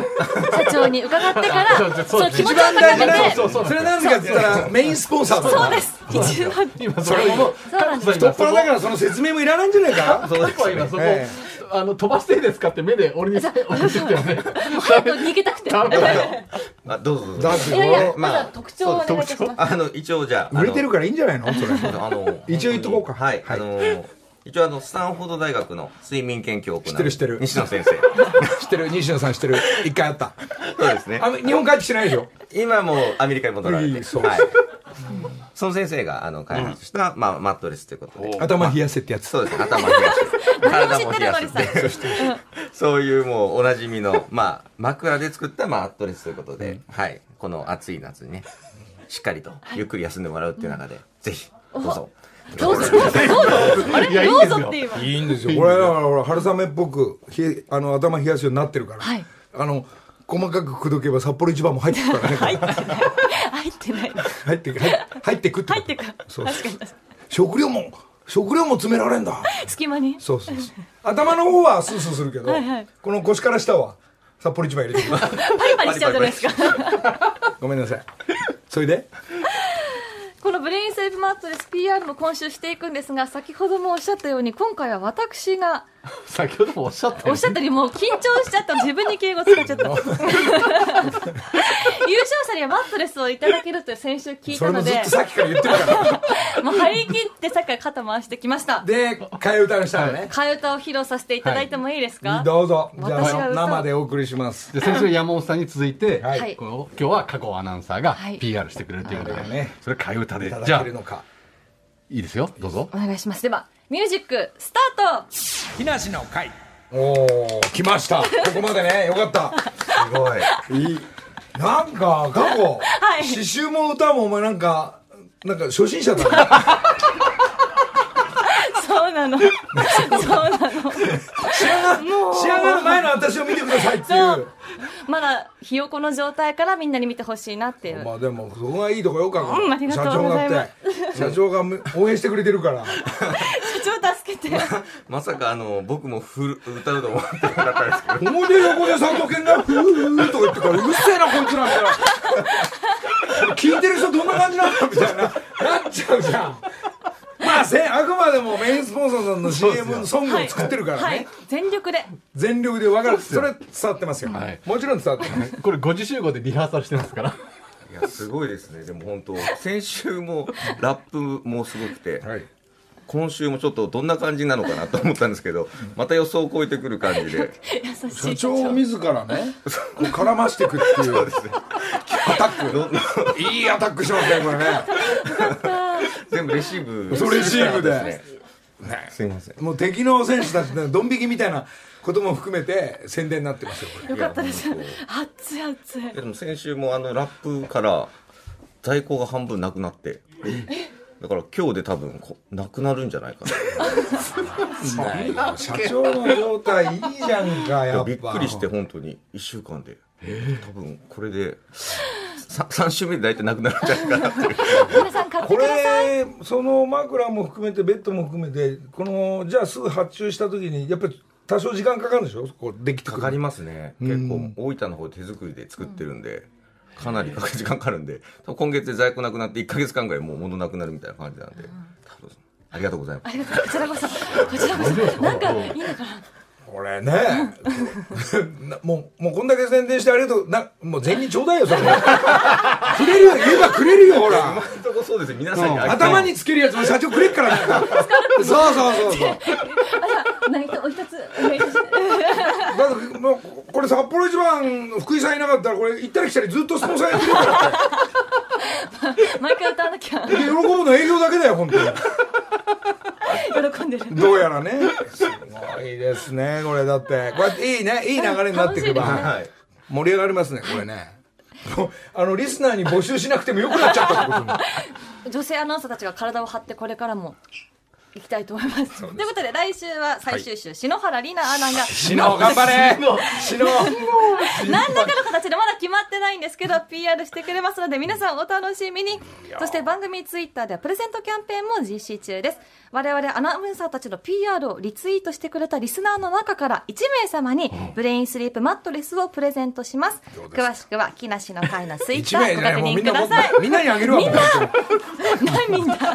Speaker 3: 社長に伺ってから
Speaker 2: そうそう
Speaker 3: その気持ちを
Speaker 1: 一番大事な
Speaker 3: 高めて
Speaker 1: そうそうそれなんでかって言ったらメインスポンサーだ
Speaker 3: そう です。一番。
Speaker 2: 今それも
Speaker 3: そうなんです。
Speaker 1: 太っ腹だからその説明もいらないんじゃないか。
Speaker 2: そうです今そこ、
Speaker 1: え
Speaker 2: あの飛ばしていいですかって目で俺に送ってきたよね。
Speaker 3: 早く逃げたくて。
Speaker 4: あどうぞどうぞ。
Speaker 1: だって
Speaker 3: やいや
Speaker 1: こ
Speaker 3: ま特徴をお願いいたします。
Speaker 4: あの一応じゃあ
Speaker 1: れ売れてるからいいんじゃないの？それ。
Speaker 4: あの
Speaker 1: 一応言っとこうか。
Speaker 4: はい、
Speaker 1: はい。
Speaker 4: あの一応あのスタンフォード大学の睡眠研究を行う
Speaker 1: 知ってる知ってる。
Speaker 4: 西野先生。
Speaker 1: 知ってる西野さん知ってる。一回あった。
Speaker 4: そうですね。
Speaker 1: あの日本帰ってきてないでしょ？
Speaker 4: 今もうアメリカに戻られて。
Speaker 1: そう。
Speaker 4: はい、その先生があの開発した、まあ、マットレスということで。
Speaker 1: 頭冷やせってやつ。
Speaker 4: そうですね。頭冷やして。体も冷やす。
Speaker 3: 知って
Speaker 4: そういうもうおなじみの、まあ、枕で作ったマットレスということで、はい、この暑い夏にねしっかりとゆっくり休んでもらうっていう中で、ぜひどうぞ
Speaker 3: どうぞどうぞ。どうぞあれ？どう
Speaker 2: いやいいんですよ。
Speaker 3: ぞって今
Speaker 1: いいんですよ。これだからほら春雨っぽく冷えあの頭冷やすようになってるから、
Speaker 3: はい。
Speaker 1: あの細かく口説けば札幌一番も入ってくからね。
Speaker 3: 入ってない。入ってない
Speaker 1: 入ってく入入ってくってこと。
Speaker 3: 入ってく。
Speaker 1: そう
Speaker 3: 確かに
Speaker 1: 食料も食料も詰められんだ。
Speaker 3: 隙間に？
Speaker 1: そうそうそう。頭の方はスースーするけどこの腰から下は札幌一番入れてくる。
Speaker 3: パリパリしちゃうじゃないですか。
Speaker 1: ごめんなさい。それで？
Speaker 3: このブレインスリープマットレス PR も今週していくんですが先ほどもおっしゃったように今回は私が
Speaker 2: 先ほどもおっしゃったよ
Speaker 3: おっしゃったようにもう緊張しちゃった。自分に敬語使っちゃった。優勝者にはマットレスをいただけると先週聞い
Speaker 1: それもず
Speaker 3: たので
Speaker 1: っとさっきから言ってるから。
Speaker 3: もう張り切ってさっきから肩回してきました。
Speaker 1: で替え歌にしたのね、
Speaker 3: 替え歌を披露させていただいてもいいですか、
Speaker 1: どうぞ。じゃあ
Speaker 3: 私が歌う。
Speaker 1: 生でお送りします。
Speaker 2: で先週山本さんに続いて、
Speaker 1: はい。
Speaker 2: 今日は加護アナウンサーが
Speaker 3: はい。
Speaker 2: PR してくれるということで、
Speaker 1: はい。ね
Speaker 2: それ替え歌で。
Speaker 1: いた
Speaker 2: じゃあ
Speaker 1: だけるのか。
Speaker 2: いいですよ。どうぞ。
Speaker 3: お願いします。ではミュージックスタート。
Speaker 1: 木梨の会。おお来ました。ここまでね。よかった。
Speaker 4: すごい。
Speaker 1: いい。なんか過去、
Speaker 3: い。
Speaker 1: 詩集も歌もお前なんかなんか初心者だね。
Speaker 3: そうなの。そうなの。
Speaker 1: 仕上が仕上がる前の私を見てくださいってい
Speaker 3: そう。うまだひよこの状態からみんなに見てほしいなっていう。
Speaker 1: まあでもそこがいいとこよか
Speaker 3: うんありがとうございます。
Speaker 1: 社長がむ応援してくれてるから
Speaker 3: けて。
Speaker 4: まさかあの僕もふる歌うと思ってなかったですけど。
Speaker 1: ほんで横で佐藤健が「ふー」とか言ってからうるせえなこいつらみたいな。これ聞いてる人どんな感じなんだみたいな。なっちゃうじゃん。ままあせあくまでもメインスポンサーさんの CM のソングを作ってるからね、
Speaker 3: はい全力で。
Speaker 1: 全力で分かるそれ伝わってますよ、
Speaker 2: はい。
Speaker 1: もちろん伝わってます。
Speaker 2: これ5時集合でリハーサルしてますから。
Speaker 4: いやすごいですね。でも本当先週もラップもすごくて、
Speaker 1: はい
Speaker 4: 今週もちょっとどんな感じなのかなと思ったんですけどまた予想を超えてくる感じで。
Speaker 3: 優しい
Speaker 1: 社長自らねこう絡ましていくっていうアタッ
Speaker 4: どんどん
Speaker 1: クいいアタックしますねこれね。
Speaker 4: 全部レシーブ
Speaker 1: そうレシーブで。
Speaker 4: ね。すいません。
Speaker 1: もう敵の選手たちのドン引きみたいなことも含めて宣伝になってますよ
Speaker 3: よかったです。熱い熱い。
Speaker 4: でも先週もあのラップから在庫が半分なくなってだから今日で多分こなくなるんじゃないかな。
Speaker 1: 社長の状態いいじゃんか
Speaker 4: い
Speaker 1: やっぱ。
Speaker 4: やびっくりして本当に。1週間で。多分これで 3, 週目で大体なくなるんじゃないかなって
Speaker 1: これその枕も含めてベッドも含めてこのじゃあすぐ発注した時にやっぱり多少時間かかるんでしょ？こうできて
Speaker 4: かかりますね。結構大分の方で手作りで作ってるんで、かなり時間かかるんで今月で在庫なくなって1か月間ぐらいもう物なくなるみたいな感じなんで、ありがとうございます。
Speaker 3: ありがとうこちらこそ。こちらこそ。なんかいいのかな。
Speaker 1: これねな もう もうこんだけ宣伝してありがとう。なもう銭ちょうだいよそれ。くれるよ言えばくれるよほら。
Speaker 4: 今のところそうですね皆さんに。
Speaker 1: 頭につけるやつも社長くれっからなんか。そうそうそうそう。
Speaker 3: 何かお一つお願いします
Speaker 1: だってもうこれ札幌一番福井さんいなかったらこれ行ったり来たりずっとスポンサーやってるから。
Speaker 3: 毎回歌わなきゃ。
Speaker 1: で喜ぶの営業だけだよ本当に。
Speaker 3: 喜んでる。
Speaker 1: どうやらね。すごいですねこれだって。こうやっていいねいい流れになっていけば、
Speaker 3: 楽しい
Speaker 4: はい。
Speaker 1: 盛り上がりますねこれね。あのリスナーに募集しなくてもよくなっちゃったってことに。
Speaker 3: 女性アナウンサーたちが体を張ってこれからも行きたいと思います。ということで来週は最終週、篠原里奈アナが
Speaker 1: シノ頑張れ。シノ
Speaker 3: 何らかの形でまだ決まってないんですけど PR してくれますので皆さんお楽しみに。そして番組ツイッターではプレゼントキャンペーンも実施中です我々アナウンサーたちの PR をリツイートしてくれたリスナーの中から1名様にブレインスリープマットレスをプレゼントします。詳しくは木梨の会のツイッターご確認ください。
Speaker 1: みんなにあげるわみんな。
Speaker 3: 何 みんな。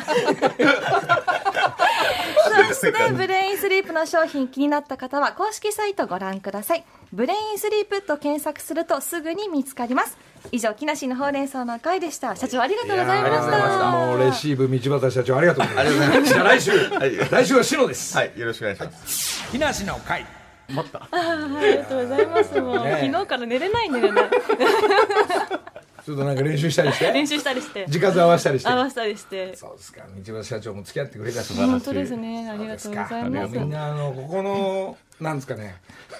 Speaker 3: そしてブレインスリープの商品気になった方は公式サイトご覧ください。ブレインスリープと検索するとすぐに見つかります。以上木梨のほうれん草の会でした。社長ありがとうございま
Speaker 1: した。
Speaker 3: した。
Speaker 1: もうレシーブ道端社長ありがとうございます。
Speaker 4: ありがとうございます
Speaker 1: じゃあ来週
Speaker 4: はい
Speaker 1: 来週はシノです
Speaker 4: はいよろしくお願いします
Speaker 1: 木梨の会
Speaker 3: ありがとうございますもう、
Speaker 1: ねえ
Speaker 3: 昨日から寝れないんだよね
Speaker 1: ちょっとなんか練習したりして？
Speaker 3: 練習したりして。
Speaker 1: 時間合わせたりして？
Speaker 3: 合わせたりして。
Speaker 1: そうですか。道端社長も付き合ってくれたし
Speaker 3: 本当ですね。ありがとうございます。
Speaker 1: みんなあのここのなんですかね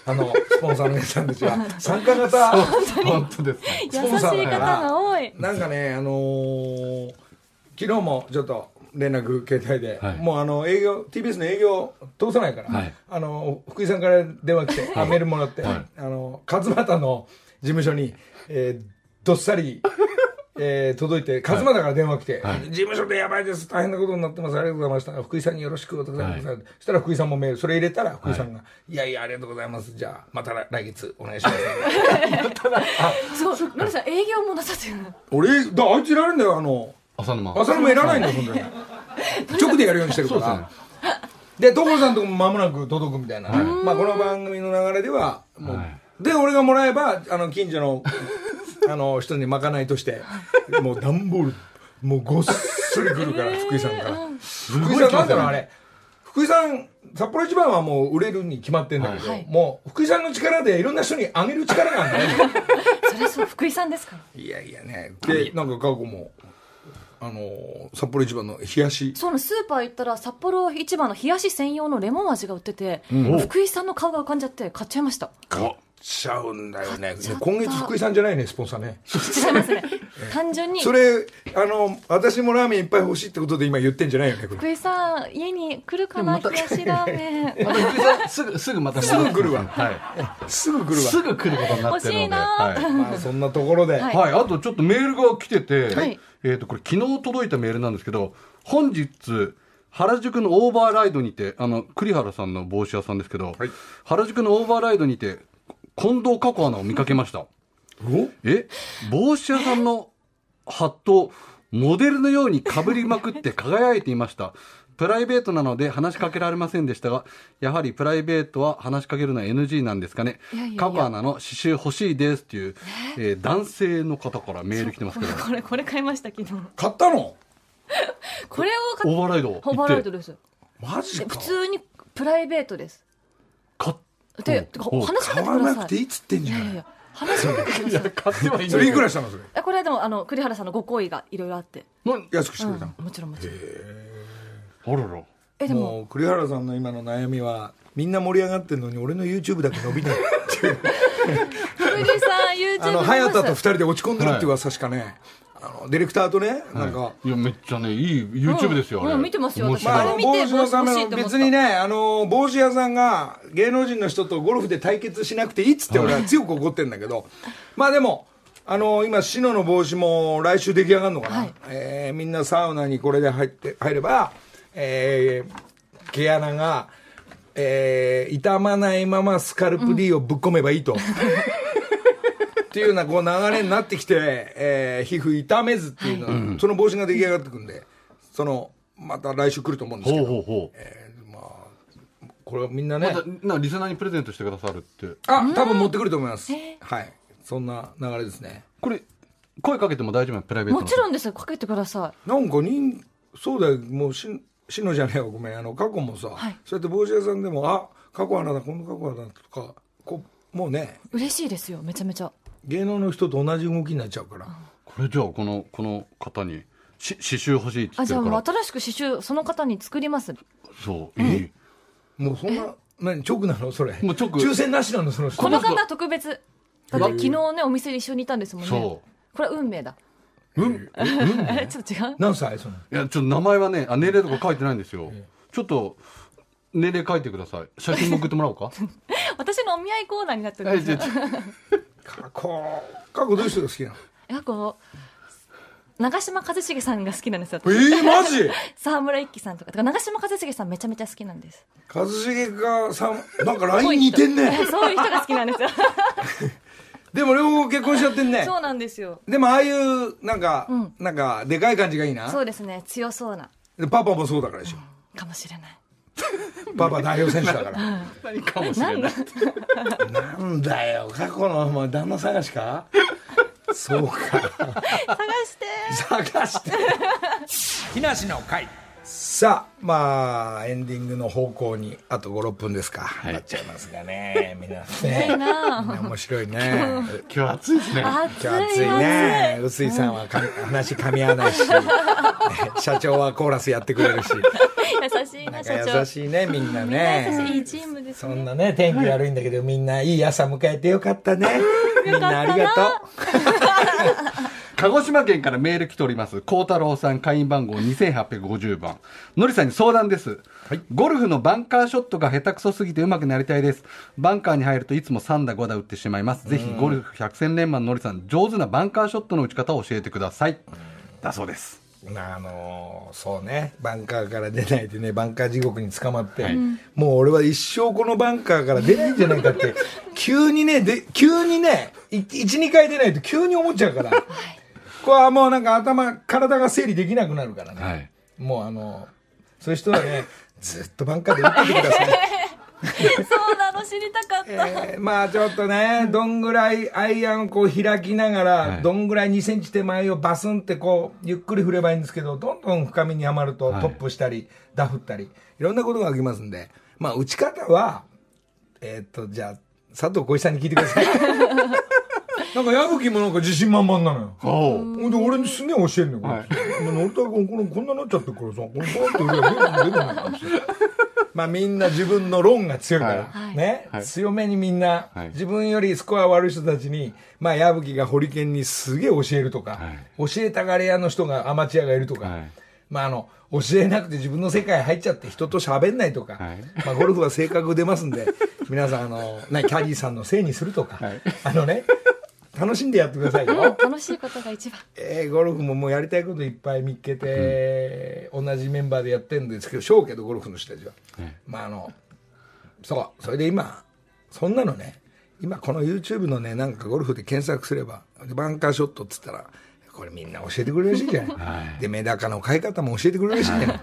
Speaker 1: あのスポンサーの皆さんたちは 参加型？
Speaker 2: 本当ですね
Speaker 3: 優しい方が多い。
Speaker 1: なんかねあのー昨日もちょっと連絡携帯で、
Speaker 2: はい。
Speaker 1: もうあの営業 TBS の営業通さないから、
Speaker 2: はい。
Speaker 1: あの福井さんから電話来て、あメールもらって、
Speaker 2: はい。
Speaker 1: あの勝俣の事務所に、えーどっさり、えー届いて勝俣から電話来て、
Speaker 2: はい。
Speaker 1: 事務所でやばいです大変なことになってます。ありがとうございました。福井さんによろしくお伝えください、そしたら福井さんもメールそれ入れたら福井さんが、い、やいやありがとうございます。じゃあまた来来月お願いします。
Speaker 3: そう皆さん営業もなさってる
Speaker 1: 俺だあいついられるんだよあの
Speaker 2: 浅沼。
Speaker 1: 浅野もいらないんだよ、本当に。直でやるようにしてるから。で、所さんとこも間もなく届くみたいな。まあ、この番組の流れでは、もう、
Speaker 2: はい。
Speaker 1: で、俺がもらえば、あの、近所の、あの、人にまかないとして、もう段ボール、もうごっそり来るから、福井さんから。福井さん、なんだろう、あれ。福井さん、札幌一番はもう売れるに決まってんだけど、
Speaker 3: はい。
Speaker 1: もう、福井さんの力でいろんな人にあげる力があるんだね。
Speaker 3: それそう福井さんですから。
Speaker 1: いやいやね。で、なんか、過去も、あの、札幌一番の冷やし、
Speaker 3: そうスーパー行ったら札幌市場の冷やし専用のレモン味が売ってて、福井さんの顔が浮かんじゃって買っちゃいました
Speaker 1: ちゃうんだよね。今月福井さんじゃないね、スポンサーね。
Speaker 3: 違いますね。単純に。
Speaker 1: それ、あの、私もラーメンいっぱい欲しいってことで今言ってんじゃないよね。
Speaker 3: 福井さん家に来るかな冷やしラーメン。
Speaker 2: また福井さんすぐすぐまた
Speaker 1: す。ぐ来るわ。
Speaker 2: は
Speaker 1: すぐ来る
Speaker 2: いすぐ来ることになってるので。
Speaker 3: 欲しいな
Speaker 2: はい。
Speaker 1: わ。まあ、そんなところで。
Speaker 3: はい。
Speaker 2: はい、あとちょっとメールが来てて、
Speaker 3: はい。
Speaker 2: えっ、と、これ昨日届いたメールなんですけど、本日、原宿のオーバーライドにて、あの、栗原さんの帽子屋さんですけど、
Speaker 1: はい。
Speaker 2: 原宿のオーバーライドにて、近藤佳子アナを見かけました。
Speaker 1: お？
Speaker 2: え？帽子屋さんのハットをモデルのように被りまくって輝いていました。プライベートなので話しかけられませんでしたが、やはりプライベートは話しかけるのは NG なんですかね。カコアナの刺繍欲しいですっていう、え？ー男性の方からメール来てますけど、
Speaker 3: これこれ買いました昨日。
Speaker 1: 買ったの？
Speaker 3: これを買っ
Speaker 2: オーバーライド行って。
Speaker 3: ホバーライトです。
Speaker 1: マジ
Speaker 3: 普通にプライベートです。
Speaker 2: 買っ
Speaker 3: でてか
Speaker 2: お
Speaker 3: 話しかけてください。
Speaker 1: なくていいっつってんじゃない。
Speaker 3: いやいや話しかけてください。
Speaker 2: 買ってはいい。ん
Speaker 1: それいくらしたのそれ？
Speaker 3: えこれはでもあの栗原さんのご好意がいろいろあって、
Speaker 1: 安くしてくれたの？
Speaker 3: うん、もちろんもちろん。
Speaker 2: あらら。
Speaker 3: えでも。
Speaker 1: 栗原さんの今の悩みはみんな盛り上がってんのに俺の YouTube だけ伸びないっていう。
Speaker 3: 栗さん YouTube
Speaker 1: あの
Speaker 3: 見
Speaker 1: 早田と二人で落ち込んでるっていう噂しかね、ディレクターとねなんか、
Speaker 2: いや、めっちゃね、いい YouTube ですよ、あれ。
Speaker 3: うん見てますよ。私
Speaker 1: あ、帽子のための別にねあの帽子屋さんが芸能人の人とゴルフで対決しなくていいっつって俺は強く怒ってるんだけど、まあでもあの今シノの帽子も来週出来上がるのかな、
Speaker 3: はい。
Speaker 1: えーみんなサウナにこれで入って入れば、えー毛穴が、えー傷まないままスカルプ D をぶっ込めばいいと。っていうようなこう流れになってきて、えー皮膚傷めずっていうのは、その帽子が出来上がってくんでそのまた来週来ると思うんですけど
Speaker 2: ほうほうほう。
Speaker 1: これはみんなね、
Speaker 2: また、な、リスナーにプレゼントしてくださるって。
Speaker 1: あ多分持ってくると思います、はい。そんな流れですね。
Speaker 2: これ、声かけても大丈夫なのプライベートの？
Speaker 3: もちろんですよ。かけてくださ
Speaker 1: なんか人そうだよ。もうししのじゃねえわごめん。あの過去もさ、
Speaker 3: はい。
Speaker 1: そうやって帽子屋さんでもあ過去穴だこの過去穴だとかこうもうね。
Speaker 3: い嬉しいですよ。めちゃめちゃ
Speaker 1: 芸能の人と同じ動きになっちゃうから、
Speaker 2: これじゃあ、この、この方に、し、刺繍欲しいって言
Speaker 3: あじゃあ
Speaker 2: ってるから。
Speaker 3: もう新しく刺繍その方に作ります。
Speaker 2: そう、いい。
Speaker 1: もうそんな何直なの？それ。
Speaker 2: もう直。
Speaker 1: 抽選なしなの？その人。
Speaker 3: この方特別。だって昨日ねお店で一緒にいたんですもんね。
Speaker 2: そ
Speaker 3: これは運命だ。
Speaker 2: うん。
Speaker 3: えちょっと違う？
Speaker 1: 何歳その？
Speaker 2: いや、ちょっと名前はね、あ、年齢とか書いてないんですよ。ちょっと、年齢書いてください。写真も送ってもらおうか？
Speaker 3: 私のお見合いコーナーになってる
Speaker 2: はい、
Speaker 3: んです。よ
Speaker 2: じゃあ
Speaker 1: 過去過去どういう人が好きなの？
Speaker 3: えこう長嶋一茂さんが好きなんですよ。
Speaker 1: えー、マジ？
Speaker 3: 沢村一樹さんとか。長嶋一茂さんめちゃめちゃ好きなんです。
Speaker 1: 一茂がさんなんか LINE 似てんね。
Speaker 3: そういう人が好きなんですよ。
Speaker 1: でも両方結婚しちゃってんね。
Speaker 3: そうなんですよ。
Speaker 1: でもああいうなんか、
Speaker 3: うん。
Speaker 1: なんかでかい感じがいいな。
Speaker 3: そうですね。強そうな。
Speaker 1: でパパもそうだからでしょ。
Speaker 3: かもしれない
Speaker 1: パパ代表選手だから。
Speaker 2: 何かもしれない。
Speaker 1: なんだよ過去のもう旦那探しか？そうか。
Speaker 3: 探して。
Speaker 1: 探して。木梨の会。さあまあエンディングの方向にあと56分ですか、
Speaker 2: い。
Speaker 1: なっちゃいますがねみんなね
Speaker 3: な。
Speaker 1: みんな面白いね。
Speaker 2: 今日暑いですね。
Speaker 3: 暑い
Speaker 1: 今日暑いね。臼井さんはか話噛み合わないし社長はコーラスやってくれるし
Speaker 3: 優しい
Speaker 1: な
Speaker 3: 社長
Speaker 1: か優しいねみんな
Speaker 3: みんな優しいい
Speaker 1: ね
Speaker 3: いチームですね
Speaker 1: そんなね天気悪いんだけどみんないい朝迎えてよかったねみんなありがとう
Speaker 2: 鹿児島県からメール来ております。孝太郎さん、会員番号2850番。のりさんに相談です。ゴルフのバンカーショットが下手くそすぎて上手くなりたいです。バンカーに入るといつも3打5打打ってしまいます。ぜひゴルフ百戦錬磨ののりさん、上手なバンカーショットの打ち方を教えてください。だそうです。
Speaker 1: あのーそうね。バンカーから出ないでねバンカー地獄に捕まって、
Speaker 2: はい。
Speaker 1: もう俺は一生このバンカーから出ないんじゃないかって 急にねで急にね12回出ないと急に思っちゃうから、これはもうなんか頭体が整理できなくなるからね、
Speaker 2: はい。
Speaker 1: もうあのそういう人はねずっとバンカーで打っててください
Speaker 3: そうなの知りたかった、
Speaker 1: えーまあちょっとね、どんぐらいアイアンをこう開きながら、
Speaker 2: はい。
Speaker 1: どんぐらい2センチ手前をバスンってこう、ゆっくり振ればいいんですけど、どんどん深みにはまると
Speaker 2: はい。
Speaker 1: トップしたり、ダフったり、いろんなことが起きますんで、まあ打ち方は、えーっと、じゃあ、佐藤浩市さんに聞いてください。なんか矢吹もなんか自信満々なのよ。
Speaker 2: お
Speaker 1: ほん。で俺にすげえ教えんのよ。
Speaker 2: はい。
Speaker 1: 乗りたい君このこんなになっちゃってるからさ、このバーンと出る出る出るの まあみんな自分の論が強いから、
Speaker 3: はい。
Speaker 1: ね、
Speaker 2: はい。
Speaker 1: 強めにみんな、
Speaker 2: はい。
Speaker 1: 自分よりスコア悪い人たちに、まあ矢吹がホリケンにすげえ教えるとか、教えたがり屋の人がアマチュアがいるとか、
Speaker 2: はい。
Speaker 1: まああの、教えなくて自分の世界入っちゃって人と喋んないとか、
Speaker 2: はい。
Speaker 1: まあゴルフは性格出ますんで、皆さんあの、なキャディーさんのせいにするとか、
Speaker 2: はい。
Speaker 1: あのね、楽しんでやってくださいよ。
Speaker 3: 楽しいことが一番
Speaker 1: えーゴルフももうやりたいこといっぱい見っけて、同じメンバーでやってるんですけど、しょうけど、ゴルフの人たちは。
Speaker 2: ね
Speaker 1: まああの、そう、それで今、そんなのね、今この YouTube のね、なんかゴルフで検索すれば、バンカーショットっつったら、これみんな教えてくれるらしいじゃない。で、メダカの飼い方も教えてくれるらしいじゃない。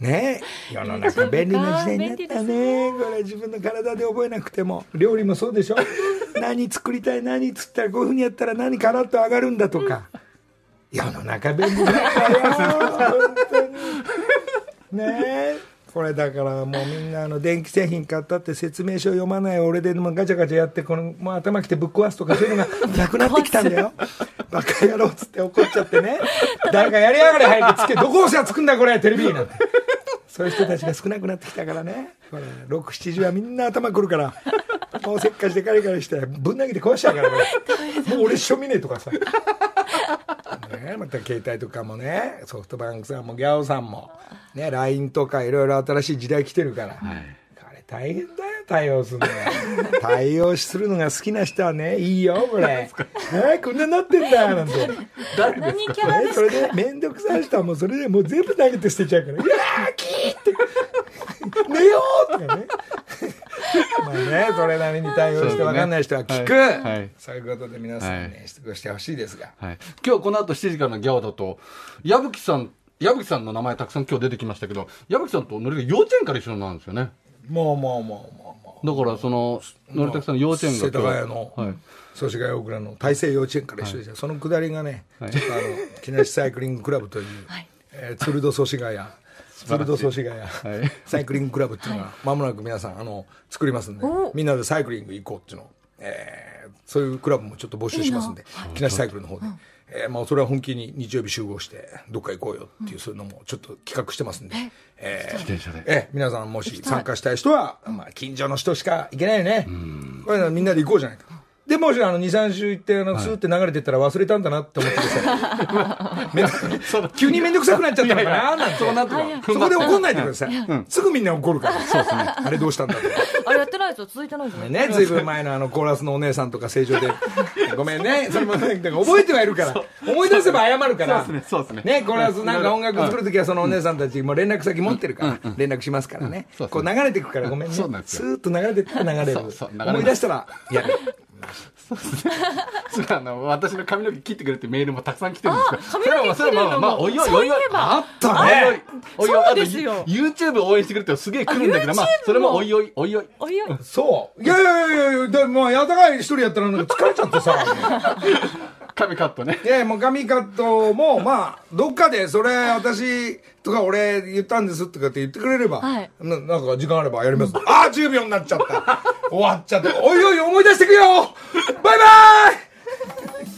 Speaker 1: ね。え世の中便利な時代になったね。これ自分の体で覚えなくても。料理もそうでしょ。何作りたい何っつったらこういうふうにやったら何カラッと上がるんだとか。世の中便利になったよ。本当に。ね。えこれだからもうみんなあの電気製品買ったって説明書読まない俺でもガチャガチャやってこのもう頭きてぶっ壊すとかそういうのがなくなってきたんだよバカ野郎っつって怒っちゃってね。誰かやりやがれ早くつけどこ押しゃつくんだこれテレビなんて。そういう人たちが少なくなってきたからね。これ670はみんな頭くるから。もうせっかちでカリカリしてぶん投げて壊しちゃうからね。もう俺一生見ねえとかさ。ね、また携帯とかもねソフトバンクさんもギャオさんも、ね、LINE とかいろいろ新しい時代来てるから、これ大変だよ対応するのが 対応するのが好きな人はねいいよこれ、ね、こんなになってんだなんて。
Speaker 2: 誰ですか？
Speaker 1: それで面倒くさい人はもうそれでもう全部投げて捨てちゃうから「いやーキー!」って「寝よう!」とかね。まあねそれなりに対応して分かんない人は聞く、
Speaker 2: そうね。はい。はい。
Speaker 1: そういうことで皆さんね、
Speaker 2: はい。
Speaker 1: してほしいですが。
Speaker 2: はい、今日この後7時からのギャオだと矢吹さん矢吹さんの名前たくさん今日出てきましたけど矢吹さんとのりが幼稚園から一緒なんですよね。
Speaker 1: もうもうもうもう。も
Speaker 2: だからそののりたくさんの幼稚園が
Speaker 1: 世田谷の
Speaker 2: はい。
Speaker 1: 祖師ヶ谷大倉の大成幼稚園から一緒でした、そのくだりがね、ちょっとあの木梨サイクリングクラブという、えー鶴戸祖師ヶ谷。鶴戸祖師ヶ谷、
Speaker 2: い。
Speaker 1: サイクリングクラブっていうのがまもなく皆さんあの作りますんで
Speaker 3: お。
Speaker 1: みんなでサイクリング行こうっていうのを、えーそういうクラブもちょっと募集しますんで木梨サイクルの方で、えーまあ、それは本気に日曜日集合してどっか行こうよっていう、そういうのもちょっと企画してますんで、えー
Speaker 2: 自転車で
Speaker 1: ええ、皆さんもし参加したい人は、まあ、近所の人しか行けないよね。これみんなで行こうじゃないか。で、もしあの、2、3週行って、あの、スーって流れてったら忘れたんだなって思っててさ、めん急にめんどくさくなっちゃったのかななんて。
Speaker 2: そうなってか
Speaker 1: そこで怒んないでください。すぐみんな怒るから。そうですね。あれどうしたんだと。
Speaker 3: あれやってないですよ。続いてないですよ。
Speaker 1: ね、ずいぶん前のあの、コーラスのお姉さんとか正常で、ごめんね、それも、だから覚えてはいるから、思い出せば謝るから、
Speaker 2: そうですね。そうですね。
Speaker 1: ね、コーラスなんか音楽作るときはそのお姉さんたちも連絡先持ってるから、連絡しますからね。こう流れていくからごめんね。
Speaker 2: そうなんですよ。
Speaker 1: スーッと流れてったら流れる思い出したら、やる。
Speaker 2: そう あの私の髪の毛切ってくれってメールもたくさん来てるんですけど
Speaker 3: 髪の毛
Speaker 2: それはまあそれはまあまあおいおいおいおい
Speaker 1: あった
Speaker 2: おい
Speaker 1: ね。
Speaker 2: おいおいおい
Speaker 3: そうですよ。
Speaker 2: YouTube 応援してくれってすげえ来るんだけどまあそれもおいおいおいおい。
Speaker 3: おいおい。
Speaker 1: そう。いやいやいやいや、でも、やたがい一人やったらなんか疲れちゃってさ。
Speaker 2: 髪カットね
Speaker 1: いやいや、もう髪カットも、まあ、どっかで、それ、私とか俺言ったんですとかって言ってくれれば、
Speaker 3: はい
Speaker 1: ななんか時間あればやります。ああ、10秒になっちゃった。終わっちゃった。おいおい、思い出してくよバイバイ